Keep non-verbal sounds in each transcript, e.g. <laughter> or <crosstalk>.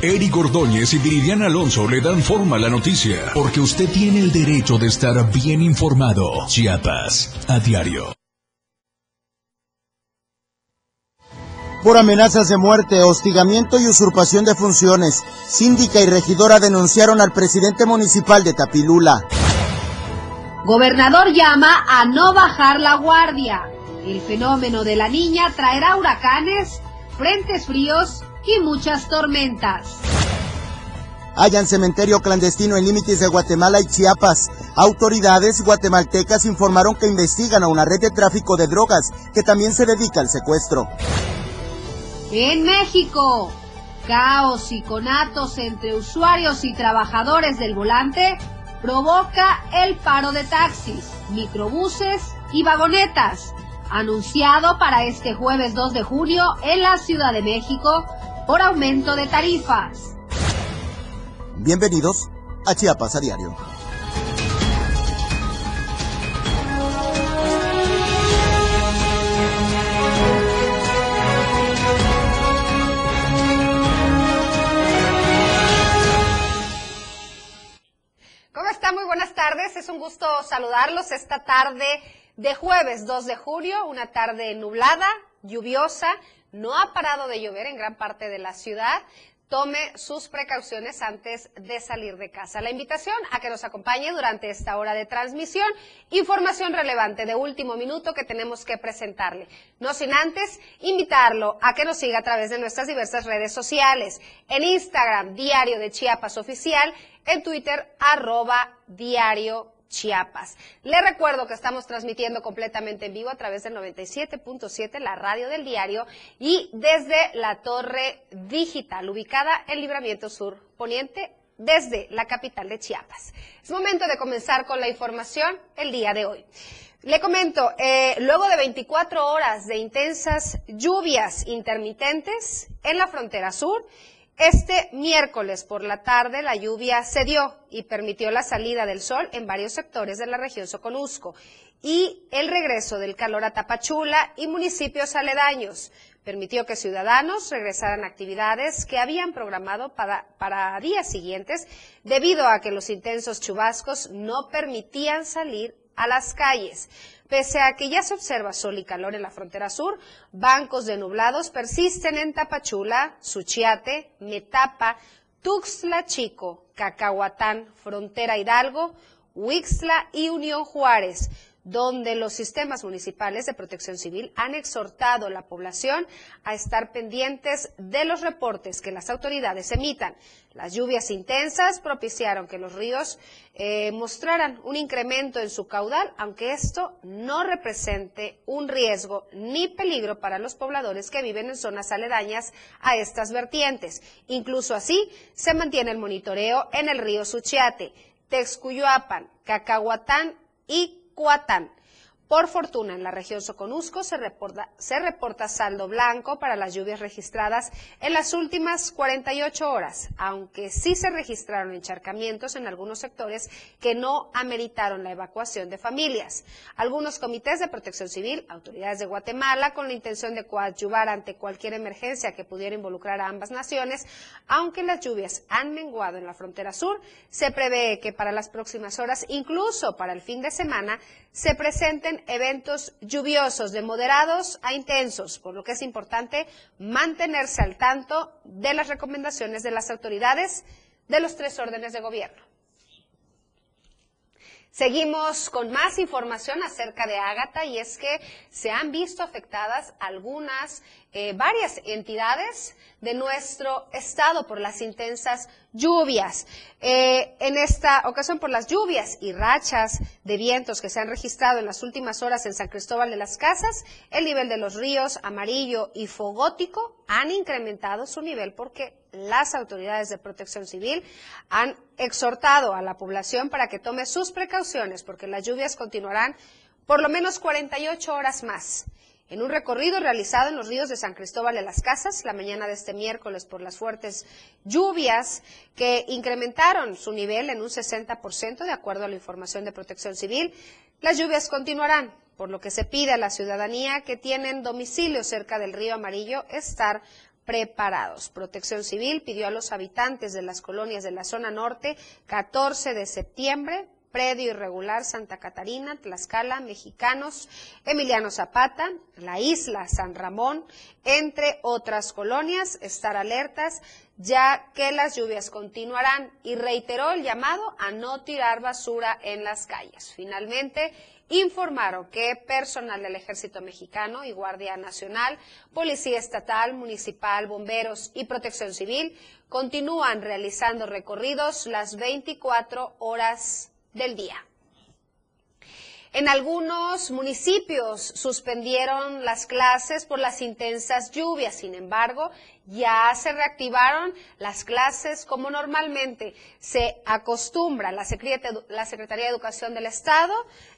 Eric Ordóñez y Viridiana Alonso le dan forma a la noticia, porque usted tiene el derecho de estar bien informado. Chiapas, a diario. Por amenazas de muerte, hostigamiento y usurpación de funciones, síndica y regidora denunciaron al presidente municipal de Tapilula. Gobernador llama a no bajar la guardia. El fenómeno de la niña traerá huracanes, frentes fríos y muchas tormentas. Hayan cementerio clandestino en límites de Guatemala y Chiapas. Autoridades guatemaltecas informaron que investigan a una red de tráfico de drogas que también se dedica al secuestro. En México, caos y conatos entre usuarios y trabajadores del volante provoca el paro de taxis, microbuses y vagonetas, anunciado para este jueves 2 de junio en la Ciudad de México por aumento de tarifas. Bienvenidos a Chiapas a Diario. ¿Cómo está? Muy buenas tardes. Es un gusto saludarlos esta tarde de jueves 2 de julio, una tarde nublada, lluviosa, no ha parado de llover en gran parte de la ciudad. Tome sus precauciones antes de salir de casa. La invitación a que nos acompañe durante esta hora de transmisión. Información relevante de último minuto que tenemos que presentarle. No sin antes invitarlo a que nos siga a través de nuestras diversas redes sociales. En Instagram, Diario de Chiapas Oficial. En Twitter, arroba Diario Chiapas. Le recuerdo que estamos transmitiendo completamente en vivo a través del 97.7, la radio del diario, y desde la torre digital, ubicada en Libramiento Sur Poniente, desde la capital de Chiapas. Es momento de comenzar con la información el día de hoy. Le comento, eh, luego de 24 horas de intensas lluvias intermitentes en la frontera sur, este miércoles por la tarde la lluvia cedió y permitió la salida del sol en varios sectores de la región Soconusco y el regreso del calor a Tapachula y municipios aledaños. Permitió que ciudadanos regresaran a actividades que habían programado para, para días siguientes debido a que los intensos chubascos no permitían salir a las calles. Pese a que ya se observa sol y calor en la frontera sur, bancos de nublados persisten en Tapachula, Suchiate, Metapa, Tuxtla Chico, Cacahuatán, Frontera Hidalgo, Huixla y Unión Juárez donde los sistemas municipales de protección civil han exhortado a la población a estar pendientes de los reportes que las autoridades emitan. Las lluvias intensas propiciaron que los ríos eh, mostraran un incremento en su caudal, aunque esto no represente un riesgo ni peligro para los pobladores que viven en zonas aledañas a estas vertientes. Incluso así, se mantiene el monitoreo en el río Suchiate, Texcuyuapan, Cacahuatán y Cuatán. Por fortuna, en la región Soconusco se reporta, se reporta, saldo blanco para las lluvias registradas en las últimas 48 horas, aunque sí se registraron encharcamientos en algunos sectores que no ameritaron la evacuación de familias. Algunos comités de protección civil, autoridades de Guatemala, con la intención de coadyuvar ante cualquier emergencia que pudiera involucrar a ambas naciones, aunque las lluvias han menguado en la frontera sur, se prevé que para las próximas horas, incluso para el fin de semana, se presenten eventos lluviosos de moderados a intensos, por lo que es importante mantenerse al tanto de las recomendaciones de las autoridades de los tres órdenes de gobierno. Seguimos con más información acerca de Ágata y es que se han visto afectadas algunas, eh, varias entidades de nuestro estado por las intensas lluvias. Eh, en esta ocasión por las lluvias y rachas de vientos que se han registrado en las últimas horas en San Cristóbal de las Casas, el nivel de los ríos Amarillo y Fogótico han incrementado su nivel porque las autoridades de protección civil han exhortado a la población para que tome sus precauciones porque las lluvias continuarán por lo menos 48 horas más. En un recorrido realizado en los ríos de San Cristóbal de las Casas la mañana de este miércoles por las fuertes lluvias que incrementaron su nivel en un 60% de acuerdo a la información de Protección Civil, las lluvias continuarán, por lo que se pide a la ciudadanía que tienen domicilio cerca del río Amarillo estar preparados. Protección Civil pidió a los habitantes de las colonias de la zona norte 14 de septiembre Predio Irregular Santa Catarina, Tlaxcala, Mexicanos, Emiliano Zapata, la isla San Ramón, entre otras colonias, estar alertas ya que las lluvias continuarán y reiteró el llamado a no tirar basura en las calles. Finalmente, informaron que personal del Ejército Mexicano y Guardia Nacional, Policía Estatal, Municipal, Bomberos y Protección Civil continúan realizando recorridos las 24 horas del día. En algunos municipios suspendieron las clases por las intensas lluvias, sin embargo, ya se reactivaron las clases como normalmente se acostumbra. La Secretaría de Educación del Estado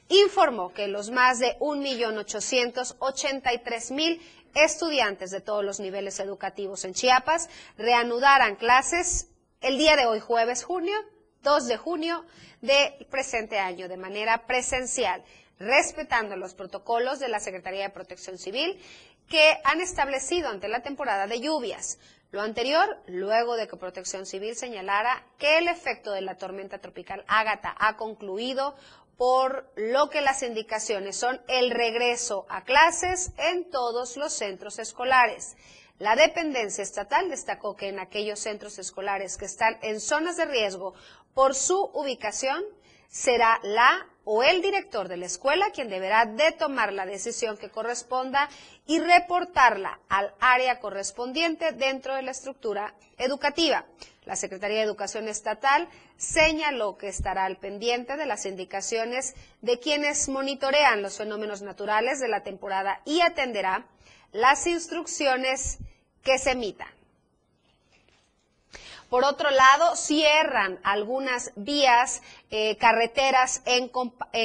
informó que los más de 1.883.000 estudiantes de todos los niveles educativos en Chiapas reanudarán clases el día de hoy, jueves junio, 2 de junio, del presente año de manera presencial, respetando los protocolos de la Secretaría de Protección Civil que han establecido ante la temporada de lluvias. Lo anterior, luego de que Protección Civil señalara que el efecto de la tormenta tropical Ágata ha concluido, por lo que las indicaciones son el regreso a clases en todos los centros escolares. La dependencia estatal destacó que en aquellos centros escolares que están en zonas de riesgo por su ubicación, será la o el director de la escuela quien deberá de tomar la decisión que corresponda y reportarla al área correspondiente dentro de la estructura educativa. La Secretaría de Educación Estatal señaló que estará al pendiente de las indicaciones de quienes monitorean los fenómenos naturales de la temporada y atenderá las instrucciones que se emitan. Por otro lado, cierran algunas vías, eh, carreteras en,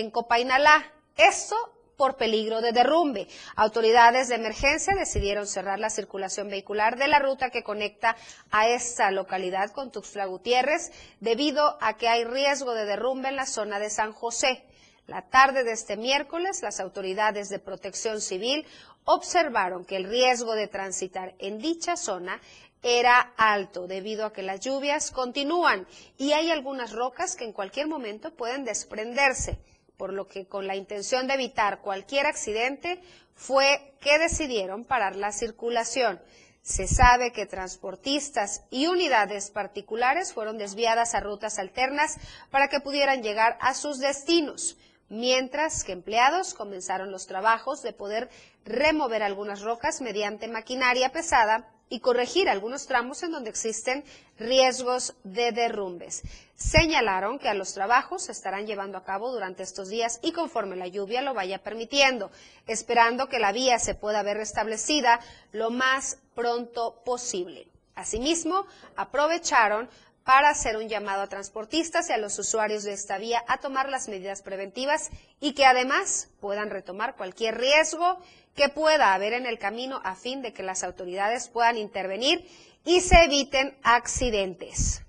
Copainalá. Esto por peligro de derrumbe. Autoridades de emergencia decidieron cerrar la circulación vehicular de la ruta que conecta a esta localidad con Tuxtla Gutiérrez debido a que hay riesgo de derrumbe en la zona de San José. La tarde de este miércoles, las autoridades de protección civil observaron que el riesgo de transitar en dicha zona era alto debido a que las lluvias continúan y hay algunas rocas que en cualquier momento pueden desprenderse, por lo que con la intención de evitar cualquier accidente fue que decidieron parar la circulación. Se sabe que transportistas y unidades particulares fueron desviadas a rutas alternas para que pudieran llegar a sus destinos mientras que empleados comenzaron los trabajos de poder remover algunas rocas mediante maquinaria pesada y corregir algunos tramos en donde existen riesgos de derrumbes. Señalaron que a los trabajos se estarán llevando a cabo durante estos días y conforme la lluvia lo vaya permitiendo, esperando que la vía se pueda ver restablecida lo más pronto posible. Asimismo, aprovecharon para hacer un llamado a transportistas y a los usuarios de esta vía a tomar las medidas preventivas y que además puedan retomar cualquier riesgo que pueda haber en el camino a fin de que las autoridades puedan intervenir y se eviten accidentes.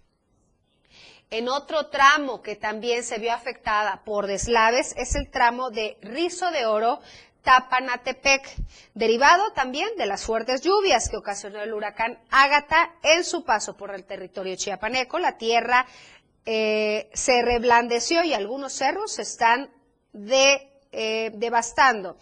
En otro tramo que también se vio afectada por deslaves es el tramo de Rizo de Oro Tapanatepec, derivado también de las fuertes lluvias que ocasionó el huracán Ágata en su paso por el territorio chiapaneco. La tierra eh, se reblandeció y algunos cerros se están eh, devastando.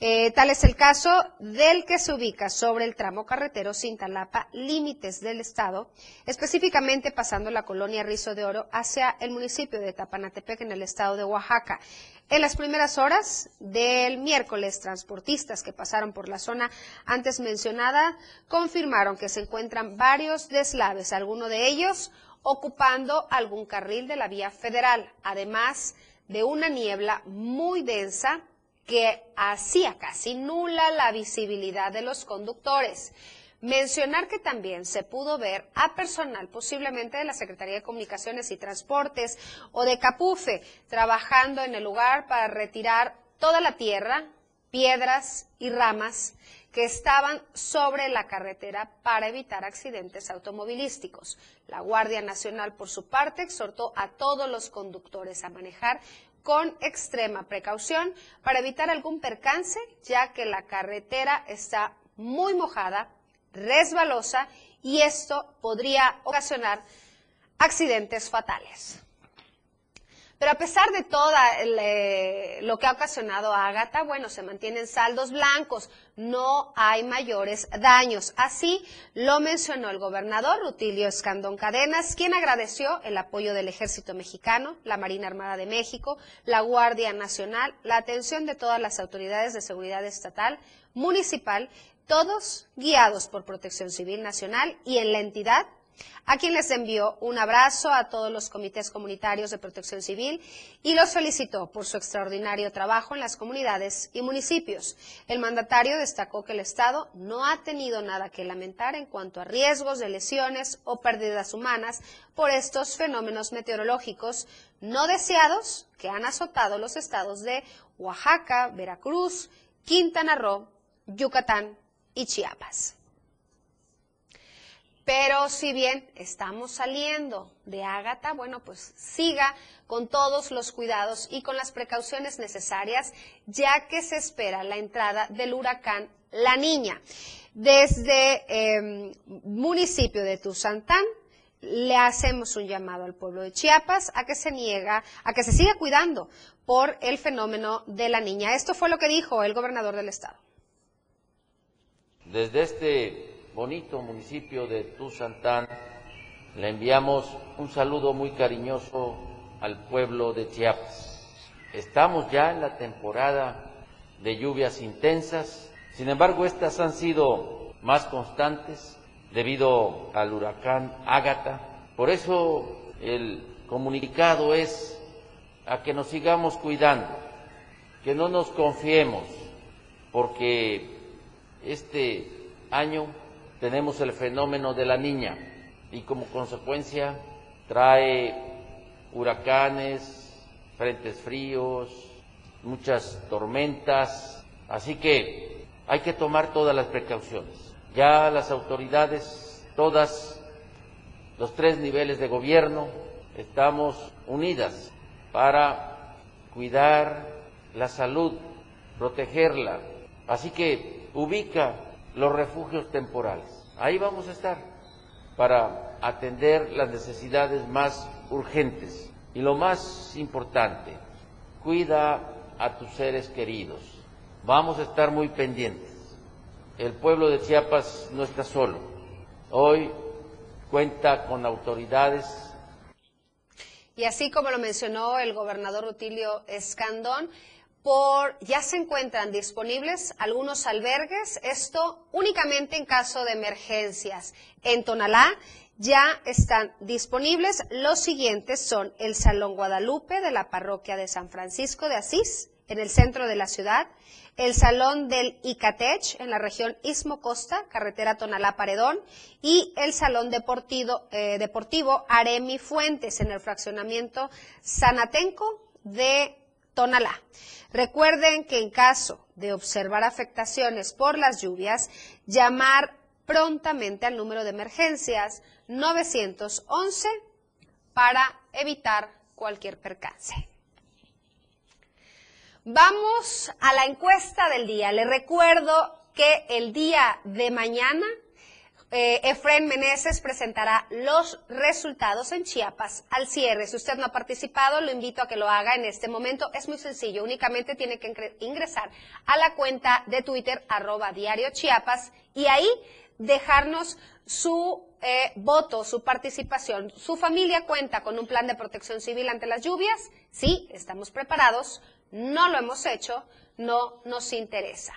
Eh, tal es el caso del que se ubica sobre el tramo carretero Cintalapa, límites del estado, específicamente pasando la colonia Rizo de Oro hacia el municipio de Tapanatepec en el estado de Oaxaca. En las primeras horas del miércoles, transportistas que pasaron por la zona antes mencionada confirmaron que se encuentran varios deslaves, algunos de ellos ocupando algún carril de la vía federal, además de una niebla muy densa que hacía casi nula la visibilidad de los conductores. Mencionar que también se pudo ver a personal posiblemente de la Secretaría de Comunicaciones y Transportes o de Capufe trabajando en el lugar para retirar toda la tierra, piedras y ramas que estaban sobre la carretera para evitar accidentes automovilísticos. La Guardia Nacional, por su parte, exhortó a todos los conductores a manejar con extrema precaución para evitar algún percance, ya que la carretera está muy mojada, resbalosa y esto podría ocasionar accidentes fatales. Pero a pesar de todo lo que ha ocasionado Ágata, bueno, se mantienen saldos blancos, no hay mayores daños. Así lo mencionó el gobernador Rutilio Escandón Cadenas, quien agradeció el apoyo del Ejército Mexicano, la Marina Armada de México, la Guardia Nacional, la atención de todas las autoridades de seguridad estatal, municipal, todos guiados por Protección Civil Nacional y en la entidad a quien les envió un abrazo a todos los comités comunitarios de protección civil y los felicitó por su extraordinario trabajo en las comunidades y municipios. El mandatario destacó que el Estado no ha tenido nada que lamentar en cuanto a riesgos de lesiones o pérdidas humanas por estos fenómenos meteorológicos no deseados que han azotado los estados de Oaxaca, Veracruz, Quintana Roo, Yucatán y Chiapas. Pero si bien estamos saliendo de Ágata, bueno, pues siga con todos los cuidados y con las precauciones necesarias, ya que se espera la entrada del huracán La Niña. Desde em, municipio de Tuzantán, le hacemos un llamado al pueblo de Chiapas a que se niega, a que se siga cuidando por el fenómeno de la niña. Esto fue lo que dijo el gobernador del estado. Desde este bonito municipio de Tuzantán, le enviamos un saludo muy cariñoso al pueblo de Chiapas. Estamos ya en la temporada de lluvias intensas, sin embargo estas han sido más constantes debido al huracán Ágata. Por eso el comunicado es a que nos sigamos cuidando, que no nos confiemos, porque este año tenemos el fenómeno de la niña y como consecuencia trae huracanes, frentes fríos, muchas tormentas, así que hay que tomar todas las precauciones. Ya las autoridades, todas los tres niveles de gobierno, estamos unidas para cuidar la salud, protegerla. Así que ubica los refugios temporales. Ahí vamos a estar para atender las necesidades más urgentes. Y lo más importante, cuida a tus seres queridos. Vamos a estar muy pendientes. El pueblo de Chiapas no está solo. Hoy cuenta con autoridades. Y así como lo mencionó el gobernador Rutilio Escandón, ya se encuentran disponibles algunos albergues, esto únicamente en caso de emergencias. En Tonalá ya están disponibles. Los siguientes son el Salón Guadalupe de la parroquia de San Francisco de Asís, en el centro de la ciudad, el Salón del Icatech en la región Istmo Costa, carretera Tonalá-Paredón, y el Salón deportivo, eh, deportivo Aremi Fuentes en el fraccionamiento Sanatenco de Tonalá. Recuerden que en caso de observar afectaciones por las lluvias, llamar prontamente al número de emergencias 911 para evitar cualquier percance. Vamos a la encuesta del día. Les recuerdo que el día de mañana eh, Efren Meneses presentará los resultados en Chiapas al cierre. Si usted no ha participado, lo invito a que lo haga en este momento. Es muy sencillo, únicamente tiene que ingresar a la cuenta de Twitter arroba diario Chiapas y ahí dejarnos su eh, voto, su participación. ¿Su familia cuenta con un plan de protección civil ante las lluvias? Sí, estamos preparados. No lo hemos hecho, no nos interesa.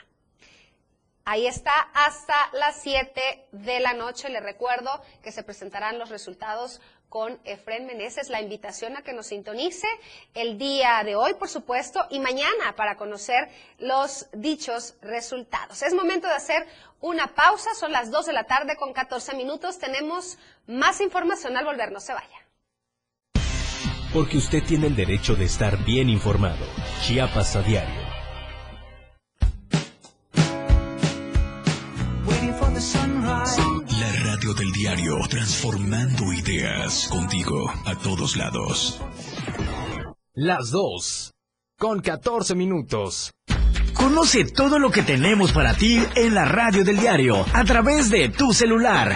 Ahí está hasta las 7 de la noche. Le recuerdo que se presentarán los resultados con Efren Meneses. La invitación a que nos sintonice el día de hoy, por supuesto, y mañana para conocer los dichos resultados. Es momento de hacer una pausa. Son las 2 de la tarde con 14 minutos. Tenemos más información al volver. No se vaya. Porque usted tiene el derecho de estar bien informado. Chiapas a diario. La radio del diario, transformando ideas contigo a todos lados. Las dos, con 14 minutos. Conoce todo lo que tenemos para ti en la radio del diario a través de tu celular.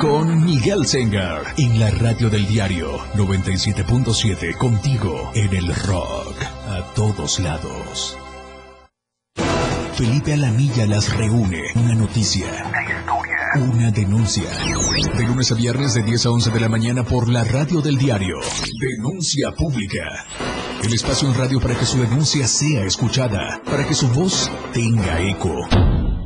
Con Miguel Sengar en la radio del diario 97.7 contigo en el rock a todos lados. Felipe Alamilla las reúne. Una noticia. Una denuncia. De lunes a viernes de 10 a 11 de la mañana por la radio del diario. Denuncia pública. El espacio en radio para que su denuncia sea escuchada, para que su voz tenga eco.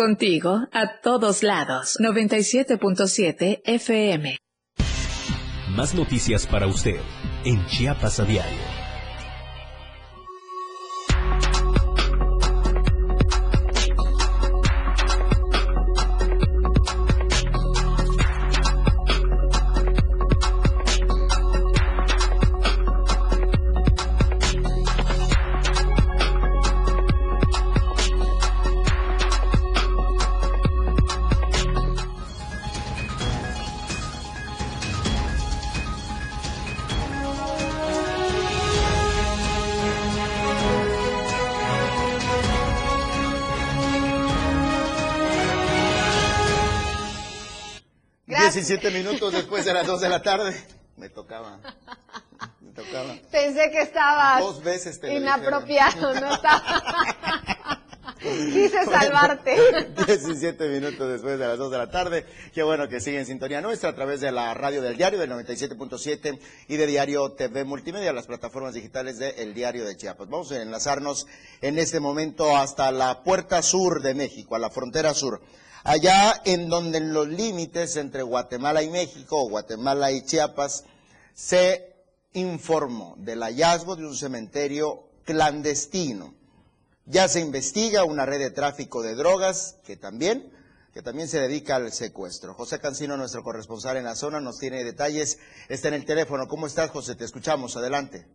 Contigo, a todos lados. 97.7 FM. Más noticias para usted en Chiapas a diario. Siete minutos después de las 2 de la tarde. Me tocaba. Me tocaba. Pensé que estabas Dos veces te inapropiado, no estaba. <laughs> Quise salvarte. <laughs> 17 minutos después de las 2 de la tarde. Qué bueno que sigue en sintonía nuestra a través de la radio del diario del 97.7 y de Diario TV Multimedia, las plataformas digitales de El Diario de Chiapas. Vamos a enlazarnos en este momento hasta la puerta sur de México, a la frontera sur allá en donde en los límites entre Guatemala y México, Guatemala y Chiapas, se informó del hallazgo de un cementerio clandestino. Ya se investiga una red de tráfico de drogas que también, que también se dedica al secuestro. José Cancino, nuestro corresponsal en la zona, nos tiene detalles. Está en el teléfono. ¿Cómo estás, José? Te escuchamos. Adelante.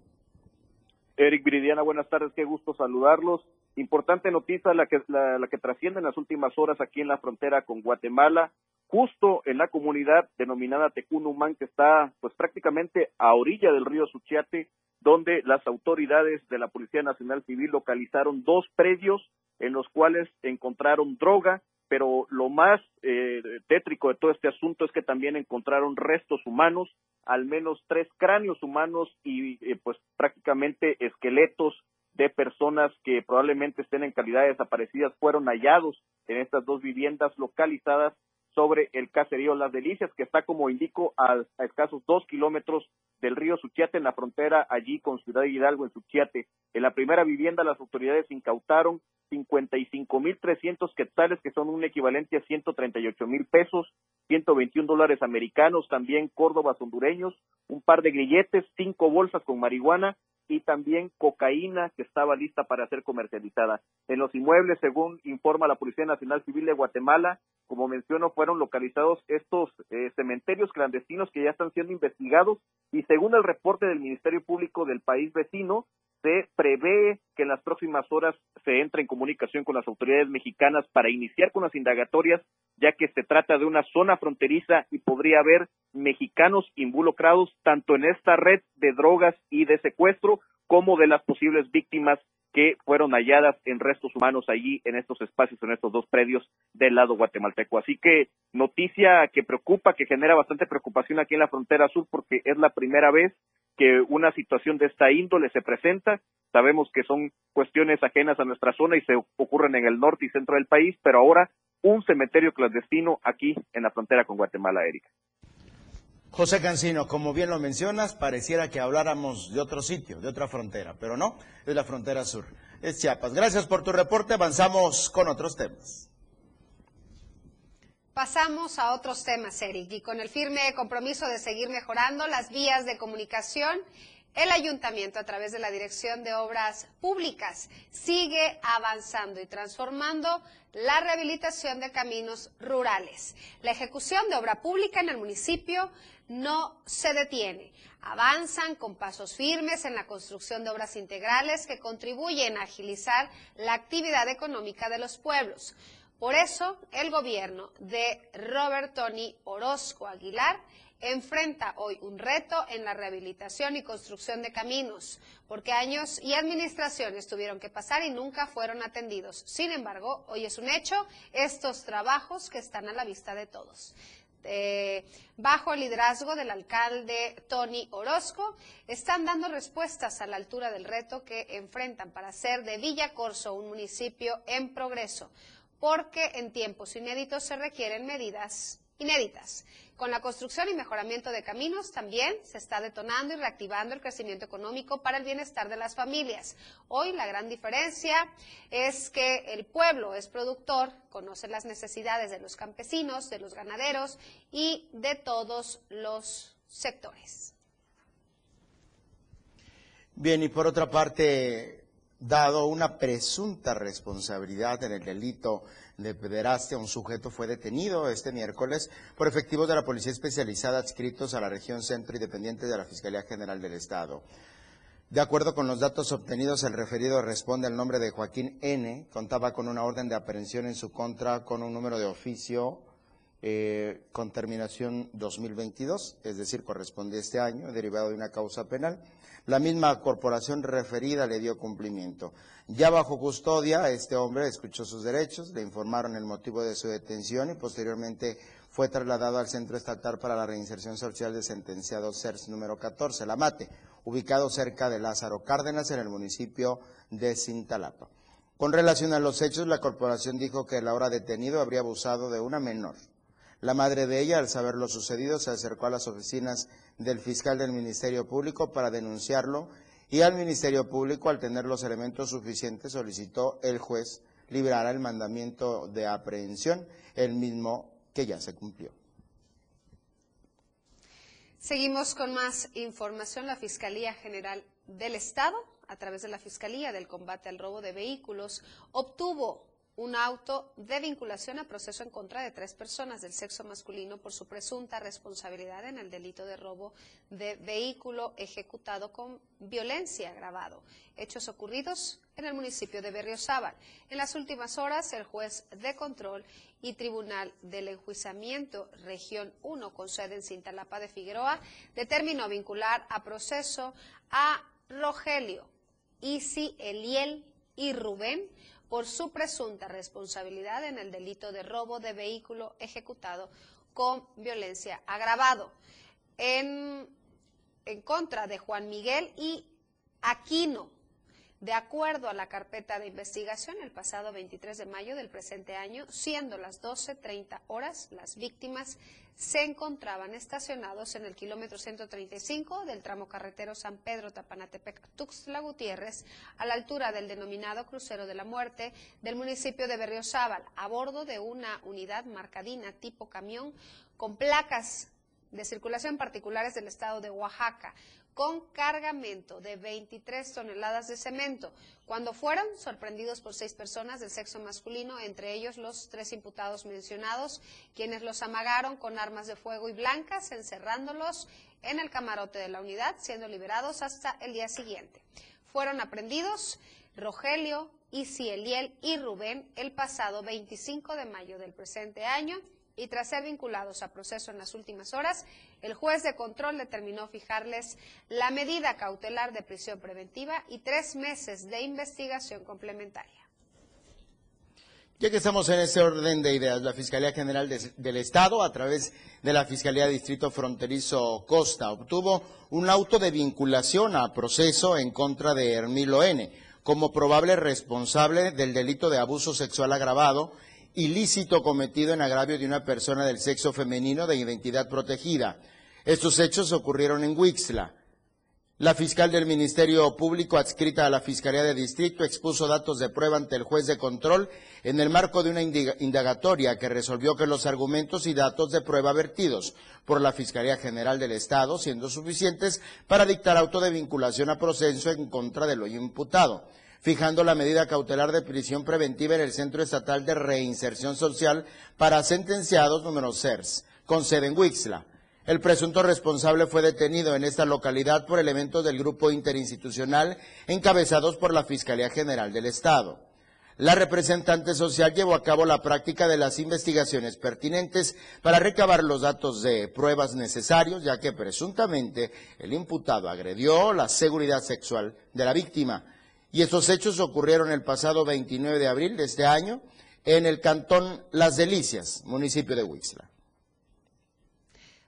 Eric Viridiana, buenas tardes. Qué gusto saludarlos. Importante noticia la que, la, que trasciende en las últimas horas aquí en la frontera con Guatemala, justo en la comunidad denominada Tecunumán, que está pues prácticamente a orilla del río Suchiate, donde las autoridades de la Policía Nacional Civil localizaron dos predios en los cuales encontraron droga, pero lo más eh, tétrico de todo este asunto es que también encontraron restos humanos, al menos tres cráneos humanos y eh, pues prácticamente esqueletos de personas que probablemente estén en calidad desaparecidas fueron hallados en estas dos viviendas localizadas sobre el caserío Las Delicias, que está, como indico, a, escasos dos kilómetros del río Suchiate, en la frontera allí con Ciudad Hidalgo, en Suchiate. En la primera vivienda, las autoridades incautaron 55.300 quetzales, que son un equivalente a 138 mil pesos, 121 dólares americanos, también córdobas hondureños, un par de grilletes, cinco bolsas con marihuana y también cocaína que estaba lista para ser comercializada. En los inmuebles, según informa la Policía Nacional Civil de Guatemala, como menciono, fueron localizados estos eh, cementerios clandestinos que ya están siendo investigados y según el reporte del Ministerio Público del país vecino, se prevé que en las próximas horas se entre en comunicación con las autoridades mexicanas para iniciar con las indagatorias, ya que se trata de una zona fronteriza y podría haber mexicanos involucrados tanto en esta red de drogas y de secuestro como de las posibles víctimas que fueron halladas en restos humanos allí en estos espacios, en estos dos predios del lado guatemalteco. Así que noticia que preocupa, que genera bastante preocupación aquí en la frontera sur porque es la primera vez que una situación de esta índole se presenta. Sabemos que son cuestiones ajenas a nuestra zona y se ocurren en el norte y centro del país, pero ahora un cementerio clandestino aquí en la frontera con Guatemala, Erika. José Cancino, como bien lo mencionas, pareciera que habláramos de otro sitio, de otra frontera, pero no, es la frontera sur, es Chiapas. Gracias por tu reporte, avanzamos con otros temas. Pasamos a otros temas, Eric, y con el firme compromiso de seguir mejorando las vías de comunicación el ayuntamiento, a través de la Dirección de Obras Públicas, sigue avanzando y transformando la rehabilitación de caminos rurales. La ejecución de obra pública en el municipio no se detiene. Avanzan con pasos firmes en la construcción de obras integrales que contribuyen a agilizar la actividad económica de los pueblos. Por eso, el gobierno de Robert Tony Orozco Aguilar enfrenta hoy un reto en la rehabilitación y construcción de caminos, porque años y administraciones tuvieron que pasar y nunca fueron atendidos. Sin embargo, hoy es un hecho estos trabajos que están a la vista de todos. Eh, bajo el liderazgo del alcalde Tony Orozco, están dando respuestas a la altura del reto que enfrentan para hacer de Villa Corso un municipio en progreso, porque en tiempos inéditos se requieren medidas inéditas. Con la construcción y mejoramiento de caminos también se está detonando y reactivando el crecimiento económico para el bienestar de las familias. Hoy la gran diferencia es que el pueblo es productor, conoce las necesidades de los campesinos, de los ganaderos y de todos los sectores. Bien, y por otra parte, dado una presunta responsabilidad en el delito de pederastia, un sujeto fue detenido este miércoles por efectivos de la Policía Especializada adscritos a la región centro y dependiente de la Fiscalía General del Estado. De acuerdo con los datos obtenidos, el referido responde al nombre de Joaquín N. Contaba con una orden de aprehensión en su contra con un número de oficio eh, con terminación 2022, es decir, corresponde este año, derivado de una causa penal. La misma corporación referida le dio cumplimiento. Ya bajo custodia, este hombre escuchó sus derechos, le informaron el motivo de su detención y posteriormente fue trasladado al Centro Estatal para la Reinserción Social de Sentenciado CERS número 14, La Mate, ubicado cerca de Lázaro Cárdenas en el municipio de Cintalapa. Con relación a los hechos, la corporación dijo que el ahora detenido habría abusado de una menor. La madre de ella, al saber lo sucedido, se acercó a las oficinas del fiscal del Ministerio Público para denunciarlo y al Ministerio Público, al tener los elementos suficientes, solicitó el juez liberar el mandamiento de aprehensión, el mismo que ya se cumplió. Seguimos con más información. La Fiscalía General del Estado, a través de la Fiscalía del Combate al Robo de Vehículos, obtuvo un auto de vinculación a proceso en contra de tres personas del sexo masculino por su presunta responsabilidad en el delito de robo de vehículo ejecutado con violencia agravado, hechos ocurridos en el municipio de Berriozábal. En las últimas horas, el juez de control y Tribunal del Enjuiciamiento Región 1, con sede en Cintalapa de Figueroa, determinó vincular a proceso a Rogelio, Isi, Eliel y Rubén por su presunta responsabilidad en el delito de robo de vehículo ejecutado con violencia agravado. En, en contra de Juan Miguel y Aquino, de acuerdo a la carpeta de investigación, el pasado 23 de mayo del presente año, siendo las 12.30 horas, las víctimas se encontraban estacionados en el kilómetro 135 del tramo carretero San Pedro Tapanatepec Tuxtla Gutiérrez, a la altura del denominado crucero de la muerte del municipio de Berriozábal, a bordo de una unidad marcadina tipo camión con placas de circulación particulares del estado de Oaxaca, con cargamento de 23 toneladas de cemento, cuando fueron sorprendidos por seis personas del sexo masculino, entre ellos los tres imputados mencionados, quienes los amagaron con armas de fuego y blancas, encerrándolos en el camarote de la unidad, siendo liberados hasta el día siguiente. fueron aprendidos Rogelio, Isieliel y Rubén el pasado 25 de mayo del presente año y tras ser vinculados a proceso en las últimas horas, el juez de control determinó fijarles la medida cautelar de prisión preventiva y tres meses de investigación complementaria. Ya que estamos en ese orden de ideas, la Fiscalía General de- del Estado, a través de la Fiscalía Distrito Fronterizo Costa, obtuvo un auto de vinculación a proceso en contra de Hermilo N. como probable responsable del delito de abuso sexual agravado, ilícito cometido en agravio de una persona del sexo femenino de identidad protegida. Estos hechos ocurrieron en Huixla. La fiscal del Ministerio Público adscrita a la Fiscalía de Distrito expuso datos de prueba ante el juez de control en el marco de una indagatoria que resolvió que los argumentos y datos de prueba vertidos por la Fiscalía General del Estado siendo suficientes para dictar auto de vinculación a proceso en contra del hoy imputado, fijando la medida cautelar de prisión preventiva en el Centro Estatal de Reinserción Social para sentenciados número CERS, con sede en Huixla. El presunto responsable fue detenido en esta localidad por elementos del grupo interinstitucional encabezados por la Fiscalía General del Estado. La representante social llevó a cabo la práctica de las investigaciones pertinentes para recabar los datos de pruebas necesarios, ya que presuntamente el imputado agredió la seguridad sexual de la víctima. Y estos hechos ocurrieron el pasado 29 de abril de este año en el cantón Las Delicias, municipio de Huixla.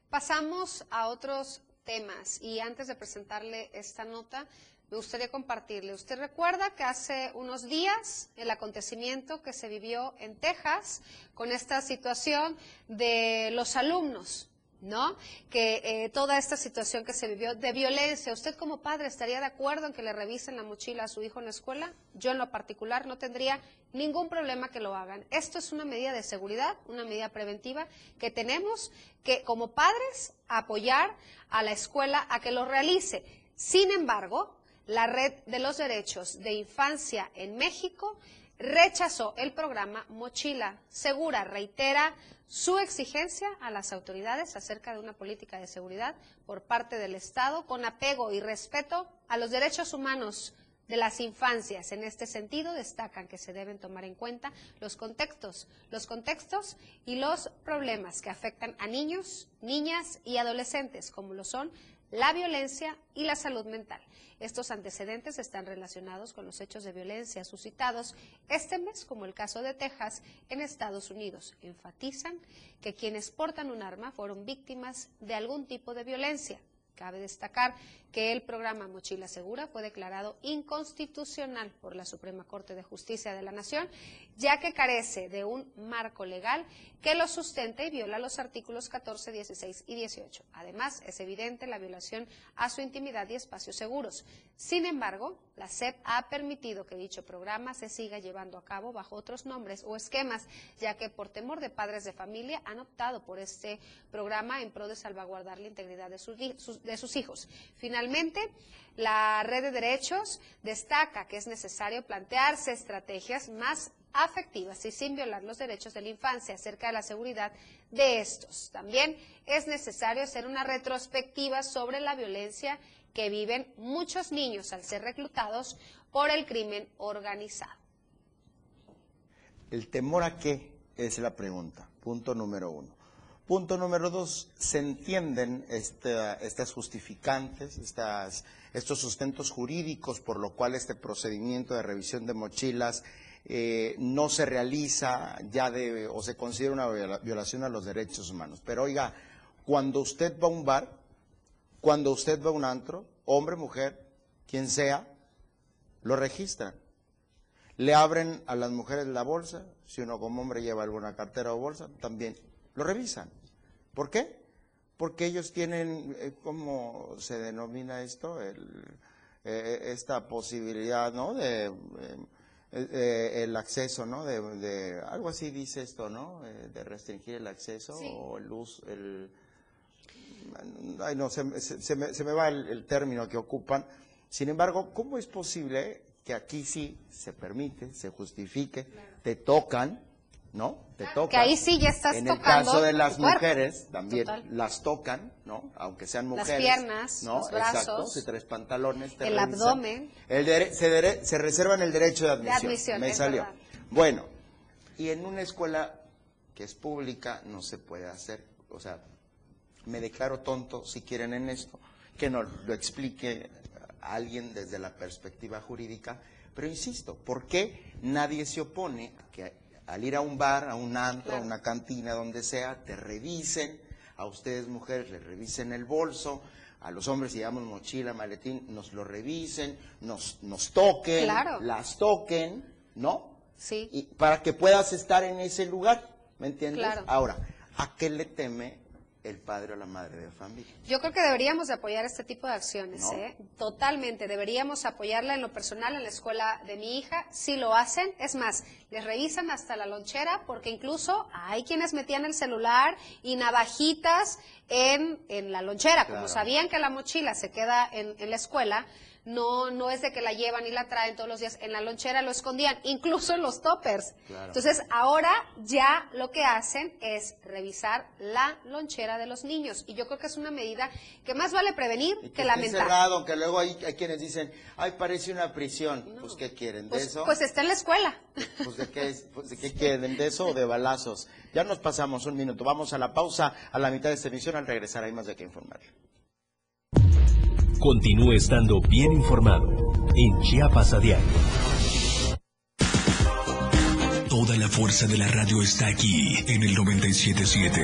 Pasamos a otros temas y antes de presentarle esta nota, me gustaría compartirle. Usted recuerda que hace unos días el acontecimiento que se vivió en Texas con esta situación de los alumnos, ¿no? Que eh, toda esta situación que se vivió de violencia, ¿usted como padre estaría de acuerdo en que le revisen la mochila a su hijo en la escuela? Yo en lo particular no tendría ningún problema que lo hagan. Esto es una medida de seguridad, una medida preventiva que tenemos que como padres apoyar a la escuela a que lo realice. Sin embargo, la Red de los Derechos de Infancia en México rechazó el programa Mochila Segura. Reitera su exigencia a las autoridades acerca de una política de seguridad por parte del Estado con apego y respeto a los derechos humanos de las infancias. En este sentido, destacan que se deben tomar en cuenta los contextos, los contextos y los problemas que afectan a niños, niñas y adolescentes, como lo son la violencia y la salud mental. Estos antecedentes están relacionados con los hechos de violencia suscitados este mes, como el caso de Texas en Estados Unidos. Enfatizan que quienes portan un arma fueron víctimas de algún tipo de violencia. Cabe destacar que el programa Mochila Segura fue declarado inconstitucional por la Suprema Corte de Justicia de la Nación, ya que carece de un marco legal que lo sustente y viola los artículos 14, 16 y 18. Además, es evidente la violación a su intimidad y espacios seguros. Sin embargo, la SEP ha permitido que dicho programa se siga llevando a cabo bajo otros nombres o esquemas, ya que por temor de padres de familia han optado por este programa en pro de salvaguardar la integridad de sus, de sus hijos. Finalmente, la red de derechos destaca que es necesario plantearse estrategias más afectivas y sin violar los derechos de la infancia acerca de la seguridad de estos. También es necesario hacer una retrospectiva sobre la violencia que viven muchos niños al ser reclutados por el crimen organizado. ¿El temor a qué? Es la pregunta. Punto número uno. Punto número dos, se entienden esta- estas justificantes, estos sustentos jurídicos por lo cual este procedimiento de revisión de mochilas eh, no se realiza ya o se considera una viola- violación a los derechos humanos. Pero oiga, cuando usted va a un bar, cuando usted va a un antro, hombre, mujer, quien sea, lo registran. Le abren a las mujeres la bolsa, si uno como hombre lleva alguna cartera o bolsa, también lo revisan. ¿Por qué? Porque ellos tienen, eh, ¿cómo se denomina esto? El, eh, esta posibilidad, ¿no? De eh, eh, el acceso, ¿no? De, de- algo así dice esto, ¿no? Eh, de restringir el acceso Sí. o el uso, el, ay no, se, se- se me, se me va el, el término que ocupan. Sin embargo, ¿cómo es posible que aquí sí se permite, se justifique, te tocan, ¿no? Te tocan. Que ahí sí ya estás En el tocando caso de las mujeres, también Total. las tocan, ¿no? Aunque sean Las mujeres. piernas, ¿no? los Exacto, brazos, si traes pantalones, te el revisan. abdomen. El se, se reservan el derecho de admisión. admisión, Me salió. verdad. Bueno, y en una escuela que es pública no se puede hacer. O sea, me declaro tonto si quieren en esto, que nos lo explique alguien desde la perspectiva jurídica. Pero insisto, ¿por qué nadie se opone a que al ir a un bar, a un antro, a una cantina, donde sea, te revisen, a ustedes mujeres les revisen el bolso, a los hombres si llevamos mochila, maletín, nos lo revisen, nos, nos toquen, Claro. las toquen, ¿no? Sí. Y para que puedas estar en ese lugar, ¿me entiendes? Claro. Ahora, ¿a qué le teme el padre o la madre de familia? Yo creo que deberíamos de apoyar este tipo de acciones, ¿No? ¿eh? Totalmente. Deberíamos apoyarla en lo personal en la escuela de mi hija. Si lo hacen, es más, les revisan hasta la lonchera porque incluso hay quienes metían el celular y navajitas en, en la lonchera. Como sabían que la mochila se queda en, en la escuela, no, no es de que la llevan y la traen todos los días. En la lonchera lo escondían, incluso en los toppers. Claro. Entonces, ahora ya lo que hacen es revisar la lonchera de los niños. Y yo creo que es una medida que más vale prevenir Y que esté lamentar. cerrado, que luego hay, hay quienes dicen, ay, parece una prisión. Pues, ¿qué quieren? ¿De Pues, eso? pues está en la escuela. Pues, ¿de qué, es? Pues, ¿de qué <laughs> quieren? ¿De eso o de balazos? Ya nos pasamos un minuto. Vamos a la pausa a la mitad de esta emisión. Al regresar hay más de qué informar. Continúe estando bien informado en Chiapas a diario. Toda la fuerza de la radio está aquí en el 977.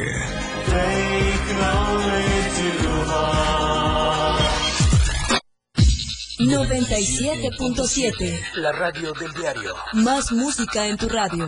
97.7. La radio del diario. Más música en tu radio.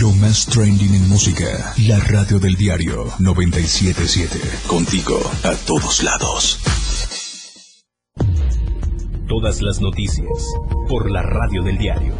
Lo más trending en música. La radio del diario 977. Contigo a todos lados. Todas las noticias por la radio del diario.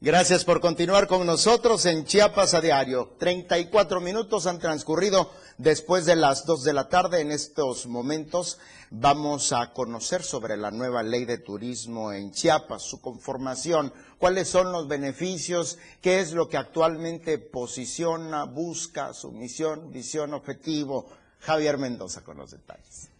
Gracias por continuar con nosotros en Chiapas a diario. 34 minutos han transcurrido Después de las 2 de la tarde, en estos momentos, vamos a conocer sobre la nueva ley de turismo en Chiapas, su conformación, cuáles son los beneficios, qué es lo que actualmente posiciona, busca, su misión, visión, objetivo. Javier Mendoza con los detalles.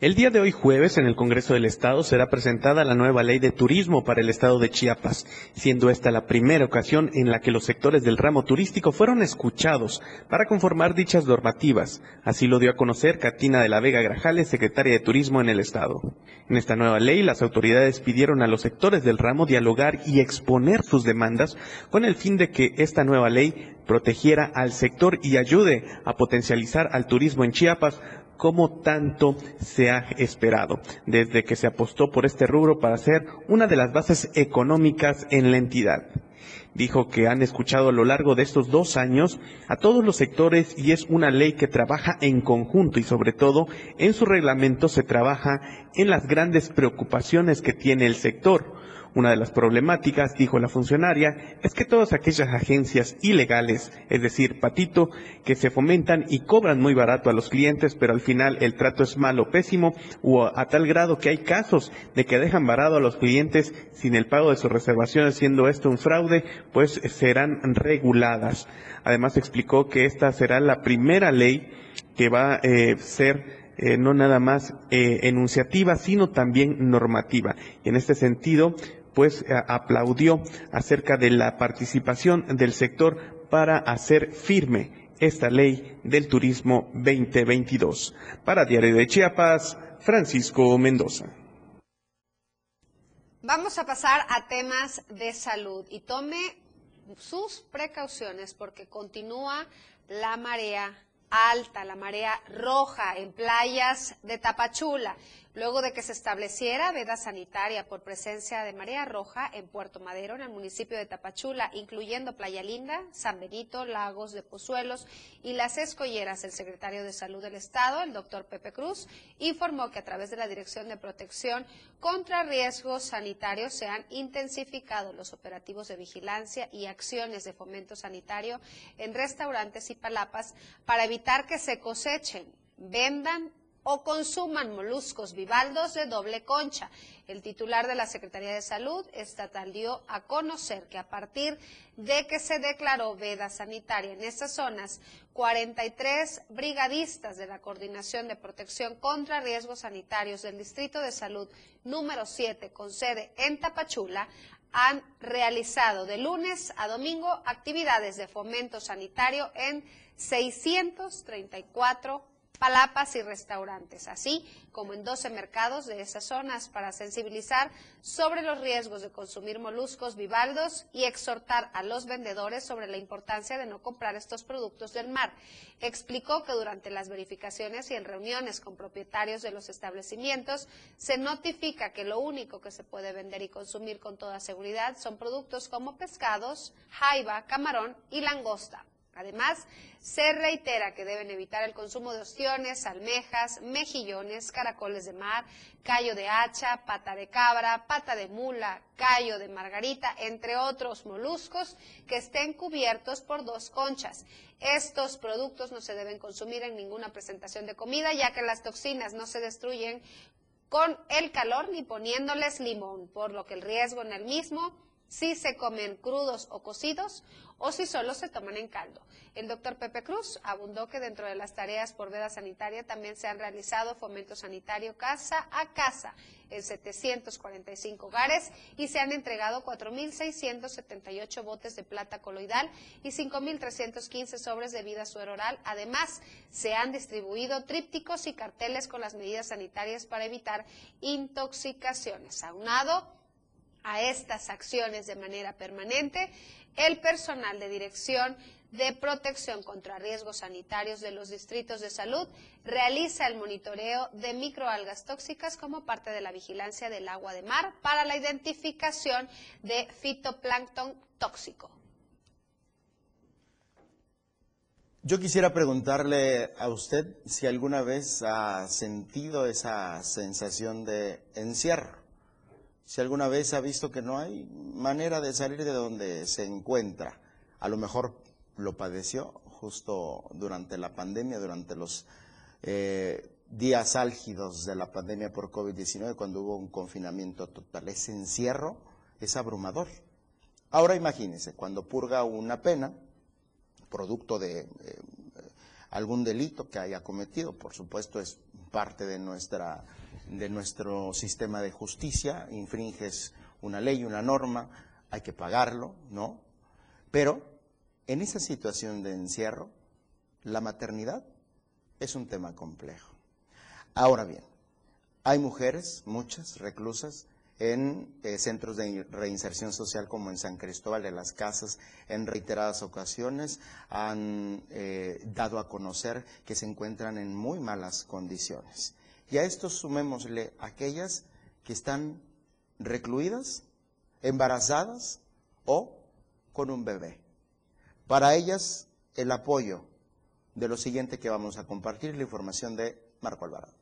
El día de hoy jueves en el Congreso del Estado será presentada la nueva ley de turismo para el Estado de Chiapas, siendo esta la primera ocasión en la que los sectores del ramo turístico fueron escuchados para conformar dichas normativas. Así lo dio a conocer Catina de la Vega Grajales, secretaria de Turismo en el Estado. En esta nueva ley, las autoridades pidieron a los sectores del ramo dialogar y exponer sus demandas con el fin de que esta nueva ley protegiera al sector y ayude a potencializar al turismo en Chiapas como tanto se ha esperado, desde que se apostó por este rubro para ser una de las bases económicas en la entidad. Dijo que han escuchado a lo largo de estos dos años a todos los sectores y es una ley que trabaja en conjunto y sobre todo en su reglamento se trabaja en las grandes preocupaciones que tiene el sector una de las problemáticas, dijo la funcionaria, es que todas aquellas agencias ilegales, es decir, patito, que se fomentan y cobran muy barato a los clientes, pero al final el trato es malo, pésimo, o a tal grado que hay casos de que dejan varado a los clientes sin el pago de sus reservaciones, siendo esto un fraude, pues serán reguladas. Además explicó que esta será la primera ley que va a eh, ser eh, no nada más eh, enunciativa, sino también normativa. Y en este sentido, pues aplaudió acerca de la participación del sector para hacer firme esta ley del turismo 2022. Para Diario de Chiapas, Francisco Mendoza. Vamos a pasar a temas de salud y tome sus precauciones porque continúa la marea alta, la marea roja en playas de Tapachula luego de que se estableciera veda sanitaria por presencia de marea roja en Puerto Madero, en el municipio de Tapachula, incluyendo Playa Linda, San Benito, Lagos de Pozuelos y las escolleras. El secretario de Salud del Estado, el doctor Pepe Cruz, informó que a través de la Dirección de Protección contra Riesgos Sanitarios se han intensificado los operativos de vigilancia y acciones de fomento sanitario en restaurantes y palapas para evitar que se cosechen vendan o consuman moluscos bivaldos de doble concha. El titular de la Secretaría de Salud Estatal dio a conocer que a partir de que se declaró veda sanitaria en estas zonas, 43 brigadistas de la Coordinación de Protección contra Riesgos Sanitarios del Distrito de Salud número 7, con sede en Tapachula, han realizado de lunes a domingo actividades de fomento sanitario en 634 palapas y restaurantes, así como en 12 mercados de esas zonas para sensibilizar sobre los riesgos de consumir moluscos bivaldos y exhortar a los vendedores sobre la importancia de no comprar estos productos del mar. Explicó que durante las verificaciones y en reuniones con propietarios de los establecimientos se notifica que lo único que se puede vender y consumir con toda seguridad son productos como pescados, jaiba, camarón y langosta. Además, se reitera que deben evitar el consumo de ostiones, almejas, mejillones, caracoles de mar, callo de hacha, pata de cabra, pata de mula, callo de margarita, entre otros moluscos que estén cubiertos por dos conchas. Estos productos no se deben consumir en ninguna presentación de comida, ya que las toxinas no se destruyen con el calor ni poniéndoles limón, por lo que el riesgo en el mismo si se comen crudos o cocidos o si solo se toman en caldo. El doctor Pepe Cruz abundó que dentro de las tareas por veda sanitaria también se han realizado fomento sanitario casa a casa en 745 hogares y se han entregado 4.678 botes de plata coloidal y 5.315 sobres de vida suero oral. Además, se han distribuido trípticos y carteles con las medidas sanitarias para evitar intoxicaciones. Aunado a estas acciones de manera permanente, el personal de dirección de protección contra riesgos sanitarios de los distritos de salud realiza el monitoreo de microalgas tóxicas como parte de la vigilancia del agua de mar para la identificación de fitoplancton tóxico. Yo quisiera preguntarle a usted si alguna vez ha sentido esa sensación de encierro si alguna vez ha visto que no hay manera de salir de donde se encuentra. A lo mejor lo padeció justo durante la pandemia, durante los eh, días álgidos de la pandemia por COVID-19, cuando hubo un confinamiento total. Ese encierro es abrumador. Ahora imagínense, cuando purga una pena, producto de eh, algún delito que haya cometido, por supuesto es parte de nuestra de nuestro sistema de justicia, infringes una ley, una norma, hay que pagarlo, ¿no? Pero en esa situación de encierro, la maternidad es un tema complejo. Ahora bien, hay mujeres, muchas reclusas, en eh, centros de reinserción social como en San Cristóbal de las Casas en reiteradas ocasiones han eh, dado a conocer que se encuentran en muy malas condiciones. Y a esto sumémosle aquellas que están recluidas, embarazadas o con un bebé. Para ellas el apoyo de lo siguiente que vamos a compartir, la información de Marco Alvarado.